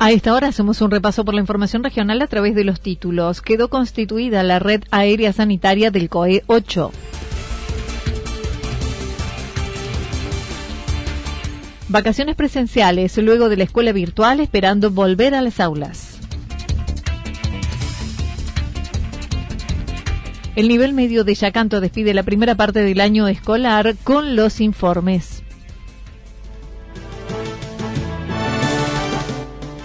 A esta hora hacemos un repaso por la información regional a través de los títulos. Quedó constituida la red aérea sanitaria del COE 8. Vacaciones presenciales luego de la escuela virtual esperando volver a las aulas. El nivel medio de Yacanto despide la primera parte del año escolar con los informes.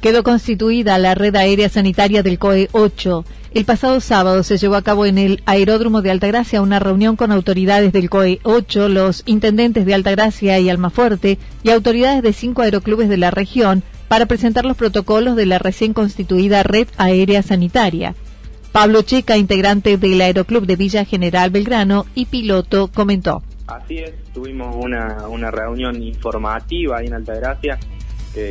Quedó constituida la red aérea sanitaria del COE 8 el pasado sábado se llevó a cabo en el aeródromo de Altagracia una reunión con autoridades del COE 8, los intendentes de Altagracia y Almafuerte y autoridades de cinco aeroclubes de la región para presentar los protocolos de la recién constituida Red Aérea Sanitaria. Pablo Checa, integrante del Aeroclub de Villa General Belgrano y piloto, comentó. Así es, tuvimos una, una reunión informativa ahí en Altagracia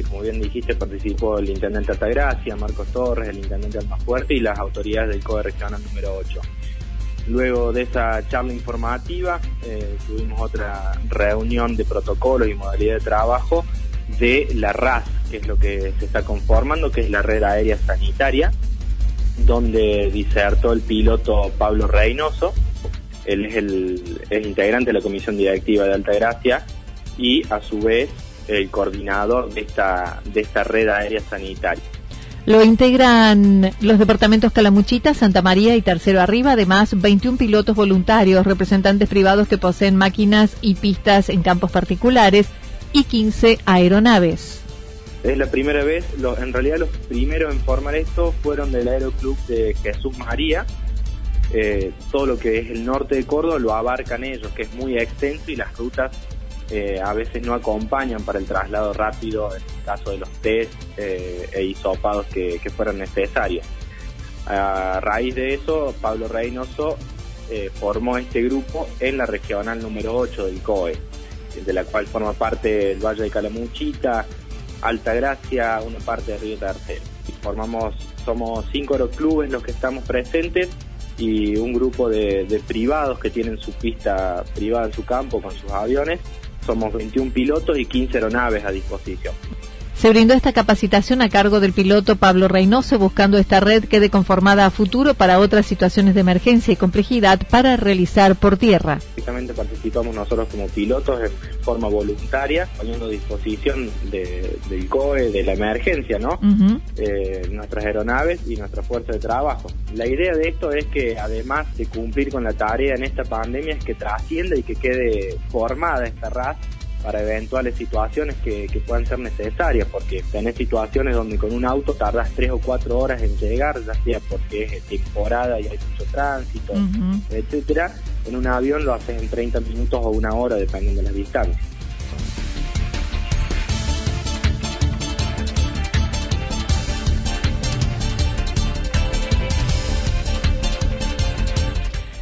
como bien dijiste, participó el intendente Altagracia, Marcos Torres, el intendente Almafuerte y las autoridades del COE regional número 8. Luego de esa charla informativa, eh, tuvimos otra reunión de protocolos y modalidad de trabajo de la RAS, que es lo que se está conformando, que es la red aérea sanitaria, donde disertó el piloto Pablo Reynoso. Él es el es integrante de la comisión directiva de Altagracia y a su vez el coordinador de esta, de esta red aérea sanitaria. Lo integran los departamentos Calamuchita, Santa María y Tercero Arriba, además 21 pilotos voluntarios, representantes privados que poseen máquinas y pistas en campos particulares y 15 aeronaves. Es la primera vez, en realidad los primeros en formar esto fueron del Aeroclub de Jesús María. Eh, todo lo que es el norte de Córdoba lo abarcan ellos, que es muy extenso y las rutas eh, a veces no acompañan para el traslado rápido en el caso de los test eh, e hisopados que, fueron necesarios. A raíz de eso, Pablo Reynoso eh, formó este grupo en la regional número 8 del COE, de la cual forma parte el Valle de Calamuchita, Altagracia, una parte de Río Tercero. Formamos, somos cinco aeroclubes los que estamos presentes y un grupo de privados que tienen su pista privada en su campo con sus aviones somos 21 pilotos y 15 aeronaves a disposición. Se brindó esta capacitación a cargo del piloto Pablo Reynoso, buscando esta red quede conformada a futuro para otras situaciones de emergencia y complejidad para realizar por tierra. Participamos nosotros como pilotos en forma voluntaria, poniendo a disposición del COE, de la emergencia, ¿no? Eh, nuestras aeronaves y nuestra fuerza de trabajo. La idea de esto es que además de cumplir con la tarea en esta pandemia, es que trascienda y que quede formada esta raza para eventuales situaciones que, puedan ser necesarias, porque tenés situaciones donde con un auto tardas tres o cuatro horas en llegar, ya sea porque es temporada y hay mucho tránsito, etcétera. En un avión lo haces en 30 minutos o una hora, dependiendo de la distancia.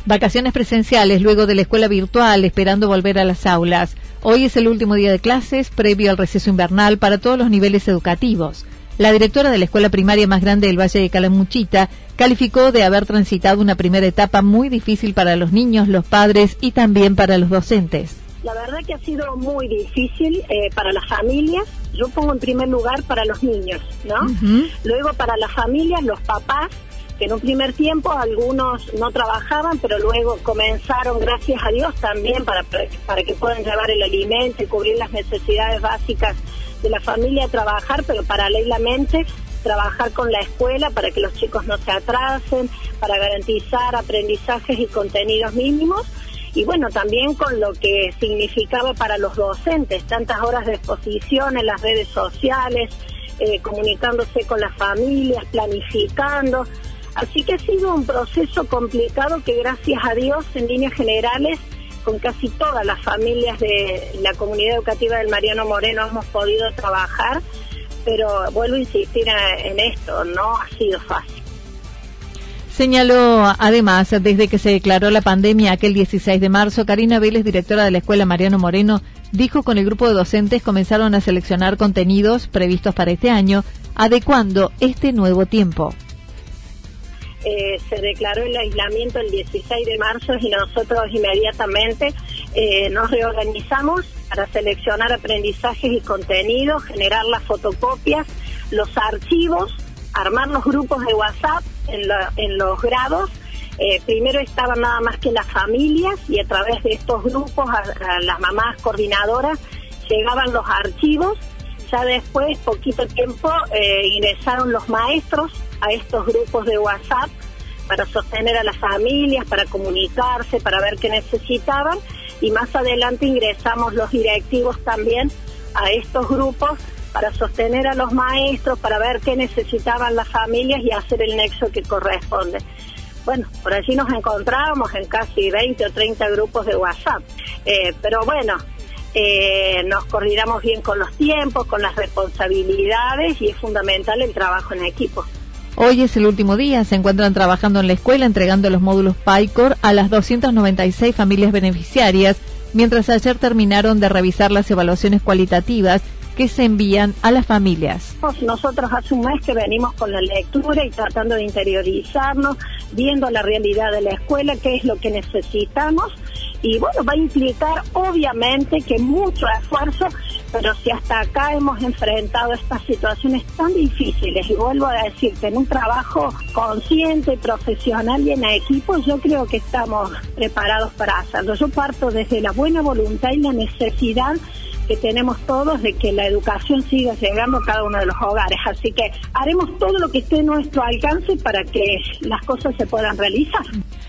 Vacaciones presenciales luego de la escuela virtual, esperando volver a las aulas. Hoy es el último día de clases previo al receso invernal para todos los niveles educativos. La directora de la escuela primaria más grande del Valle de Calamuchita calificó de haber transitado una primera etapa muy difícil para los niños, los padres y también para los docentes. La verdad que ha sido muy difícil eh, para las familias. Yo pongo en primer lugar para los niños, ¿no? Luego para las familias, los papás, que en un primer tiempo algunos no trabajaban, pero luego comenzaron, gracias a Dios, también para, para que puedan llevar el alimento y cubrir las necesidades básicas de la familia trabajar, pero paralelamente trabajar con la escuela para que los chicos no se atrasen, para garantizar aprendizajes y contenidos mínimos y bueno, también con lo que significaba para los docentes, tantas horas de exposición en las redes sociales, eh, comunicándose con las familias, planificando. Así que ha sido un proceso complicado que gracias a Dios en líneas generales con casi todas las familias de la comunidad educativa del Mariano Moreno hemos podido trabajar, pero vuelvo a insistir en esto, no ha sido fácil. Señaló además, desde que se declaró la pandemia aquel 16 de marzo, Karina Vélez, directora de la Escuela Mariano Moreno, dijo con el grupo de docentes comenzaron a seleccionar contenidos previstos para este año, adecuando este nuevo tiempo. Eh, se declaró el aislamiento el 16 de marzo y nosotros inmediatamente eh, nos reorganizamos para seleccionar aprendizajes y contenidos, generar las fotocopias, los archivos armar los grupos de WhatsApp en, los grados. Eh, primero estaban nada más que las familias y a través de estos grupos a, las mamás coordinadoras llegaban los archivos. Ya después, poquito tiempo, ingresaron los maestros a estos grupos de WhatsApp para sostener a las familias, para comunicarse, para ver qué necesitaban. Y más adelante ingresamos los directivos también a estos grupos para sostener a los maestros, para ver qué necesitaban las familias y hacer el nexo que corresponde. Bueno, por allí nos encontrábamos en casi 20 o 30 grupos de WhatsApp, eh, pero bueno, eh, nos coordinamos bien con los tiempos, con las responsabilidades y es fundamental el trabajo en equipo. Hoy es el último día, se encuentran trabajando en la escuela entregando los módulos PyCor a las 296 familias beneficiarias, mientras ayer terminaron de revisar las evaluaciones cualitativas que se envían a las familias. Nosotros hace un mes que venimos con la lectura y tratando de interiorizarnos, viendo la realidad de la escuela, qué es lo que necesitamos. Y bueno, va a implicar obviamente que mucho esfuerzo, pero si hasta acá hemos enfrentado estas situaciones tan difíciles, y vuelvo a decirte, en un trabajo consciente, profesional y en equipo, yo creo que estamos preparados para hacerlo. Yo parto desde la buena voluntad y la necesidad que tenemos todos de que la educación siga llegando a cada uno de los hogares. Así que haremos todo lo que esté en nuestro alcance para que las cosas se puedan realizar.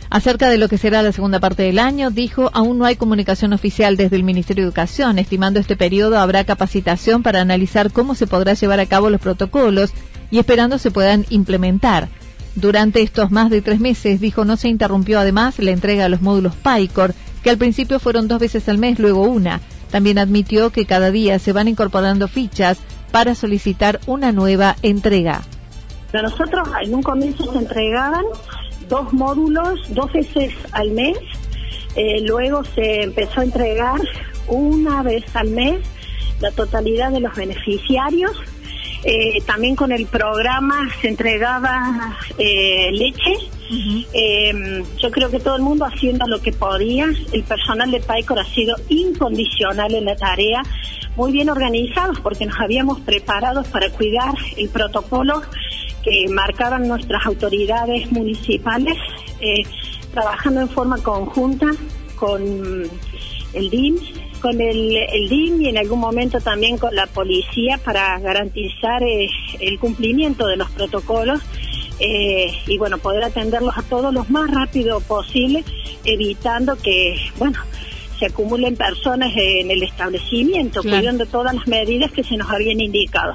Acerca de lo que será la segunda parte del año, dijo, aún no hay comunicación oficial desde el Ministerio de Educación. Estimando este periodo, habrá capacitación para analizar cómo se podrá llevar a cabo los protocolos y esperando se puedan implementar. Durante estos más de tres meses, dijo, no se interrumpió además la entrega de los módulos PICOR, que al principio fueron dos veces al mes, luego una. También admitió que cada día se van incorporando fichas para solicitar una nueva entrega. nosotros en un comienzo se entregaban dos módulos dos veces al mes, eh, luego se empezó a entregar una vez al mes la totalidad de los beneficiarios. Eh, también con el programa se entregaba eh, leche eh, yo creo que todo el mundo haciendo lo que podía. El personal de PAICOR ha sido incondicional en la tarea, muy bien organizados porque nos habíamos preparado para cuidar el protocolo que marcaban nuestras autoridades municipales, eh, trabajando en forma conjunta con el DIM, con el, el, DIM y en algún momento también con la policía para garantizar eh, el cumplimiento de los protocolos eh, y bueno, poder atenderlos a todos lo más rápido posible, evitando que, bueno, se acumulen personas en el establecimiento, cuidando todas las medidas que se nos habían indicado.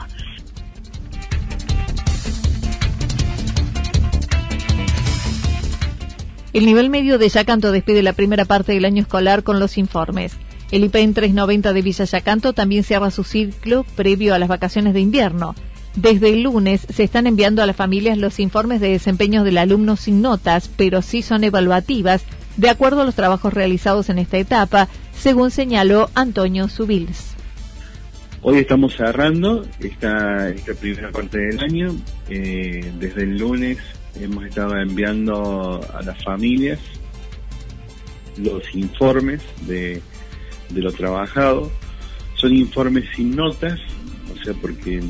El nivel medio de Yacanto despide la primera parte del año escolar con los informes. El IPN 390 de Villa Yacanto también cierra su ciclo previo a las vacaciones de invierno. Desde el lunes se están enviando a las familias los informes de desempeño del alumno sin notas, pero sí son evaluativas de acuerdo a los trabajos realizados en esta etapa, según señaló Antonio Subils. Hoy estamos cerrando esta, esta primera parte del año. Eh, desde el lunes hemos estado enviando a las familias los informes de, de lo trabajado. Son informes sin notas, o sea, porque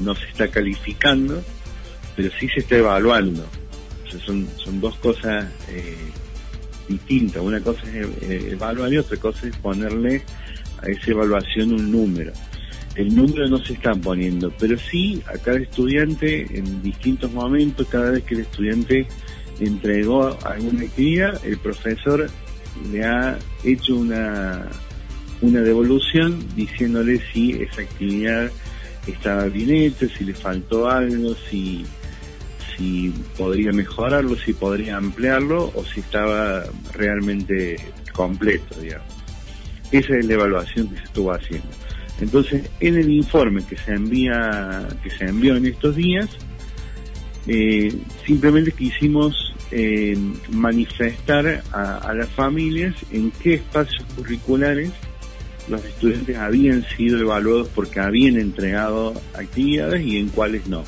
no se está calificando, pero sí se está evaluando. O sea, son, son dos cosas eh, distintas. Una cosa es eh, evaluar y otra cosa es ponerle a esa evaluación un número. El número no se está poniendo, pero sí a cada estudiante en distintos momentos, cada vez que el estudiante entregó alguna actividad, el profesor le ha hecho una, una devolución diciéndole si esa actividad estaba bien hecha, si le faltó algo, si, si podría mejorarlo, si podría ampliarlo o si estaba realmente completo, digamos. Esa es la evaluación que se estuvo haciendo. Entonces, en el informe que se envía, que se envió en estos días, eh, simplemente quisimos eh, manifestar a, a, las familias en qué espacios curriculares los estudiantes habían sido evaluados porque habían entregado actividades y en cuáles no.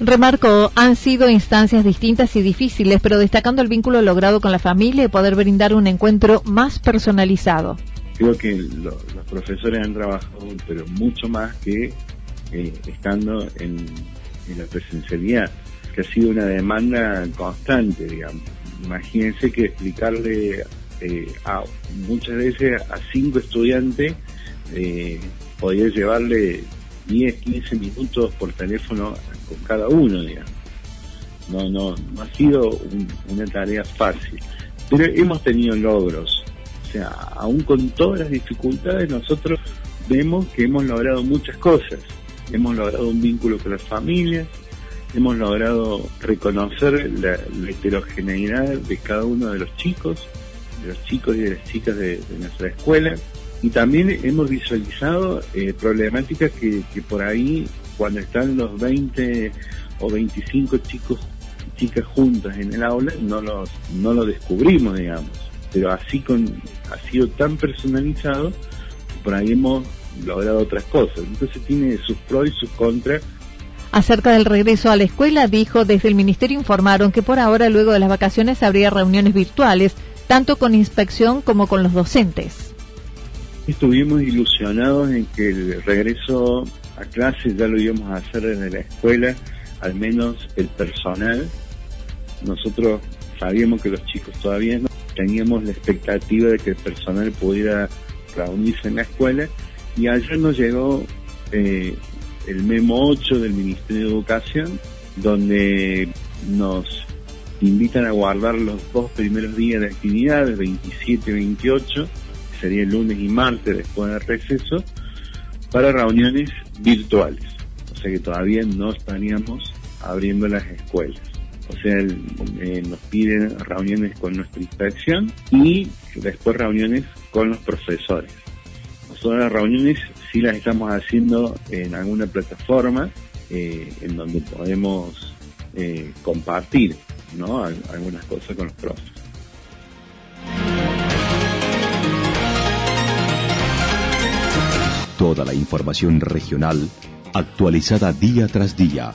Remarcó, han sido instancias distintas y difíciles, pero destacando el vínculo logrado con la familia y poder brindar un encuentro más personalizado creo que lo, los profesores han trabajado, pero mucho más que eh, estando en, la presencialidad, que ha sido una demanda constante, digamos. Imagínense que explicarle eh, a, muchas veces a cinco estudiantes eh, podía llevarle 10, 15 minutos por teléfono con cada uno, digamos. No, no, no ha sido un, una tarea fácil, pero hemos tenido logros o sea, aún con todas las dificultades, nosotros vemos que hemos logrado muchas cosas. Hemos logrado un vínculo con las familias, hemos logrado reconocer la, heterogeneidad de cada uno de los chicos, de los chicos y de las chicas de, nuestra escuela, y también hemos visualizado eh, problemáticas que, por ahí, cuando están los 20 o 25 chicos chicas juntas en el aula, no los, no lo descubrimos, digamos pero así con ha sido tan personalizado por ahí hemos logrado otras cosas entonces tiene sus pros y sus contras Acerca del regreso a la escuela, dijo, desde el Ministerio informaron que por ahora, luego de las vacaciones, habría reuniones virtuales, tanto con inspección como con los docentes. Estuvimos ilusionados en que el regreso a clases ya lo íbamos a hacer desde la escuela, al menos el personal. Nosotros sabíamos que los chicos todavía no teníamos la expectativa de que el personal pudiera reunirse en la escuela y ayer nos llegó eh, el memo 8 del Ministerio de Educación donde nos invitan a guardar los dos primeros días de actividades, 27 y 28, sería el lunes y martes después del receso, para reuniones virtuales. O sea que todavía no estaríamos abriendo las escuelas o sea, eh, nos piden reuniones con nuestra inspección y después reuniones con los profesores. Nosotros las reuniones sí las estamos haciendo en alguna plataforma eh, en donde podemos eh, compartir ¿no? algunas cosas con los profes. Toda la información regional actualizada día tras día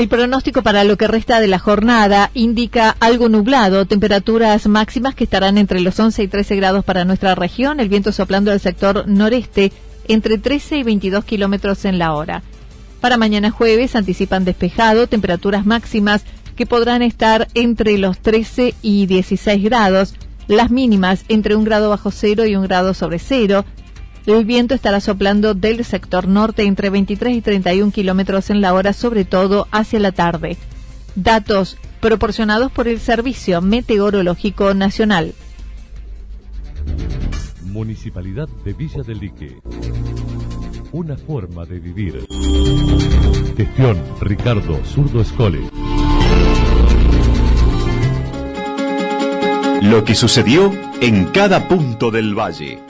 El pronóstico para lo que resta de la jornada indica algo nublado, temperaturas máximas que estarán entre los 11 y 13 grados para nuestra región, el viento soplando del sector noreste entre 13 y 22 kilómetros en la hora. Para mañana jueves anticipan despejado, temperaturas máximas que podrán estar entre los 13 y 16 grados, las mínimas entre un grado bajo cero y un grado sobre cero, el viento estará soplando del sector norte entre 23 y 31 kilómetros en la hora, sobre todo hacia la tarde. Datos proporcionados por el Servicio Meteorológico Nacional. Municipalidad de Villa del Lique. Una forma de vivir. Gestión Ricardo Zurdo Escole. Lo que sucedió en cada punto del valle.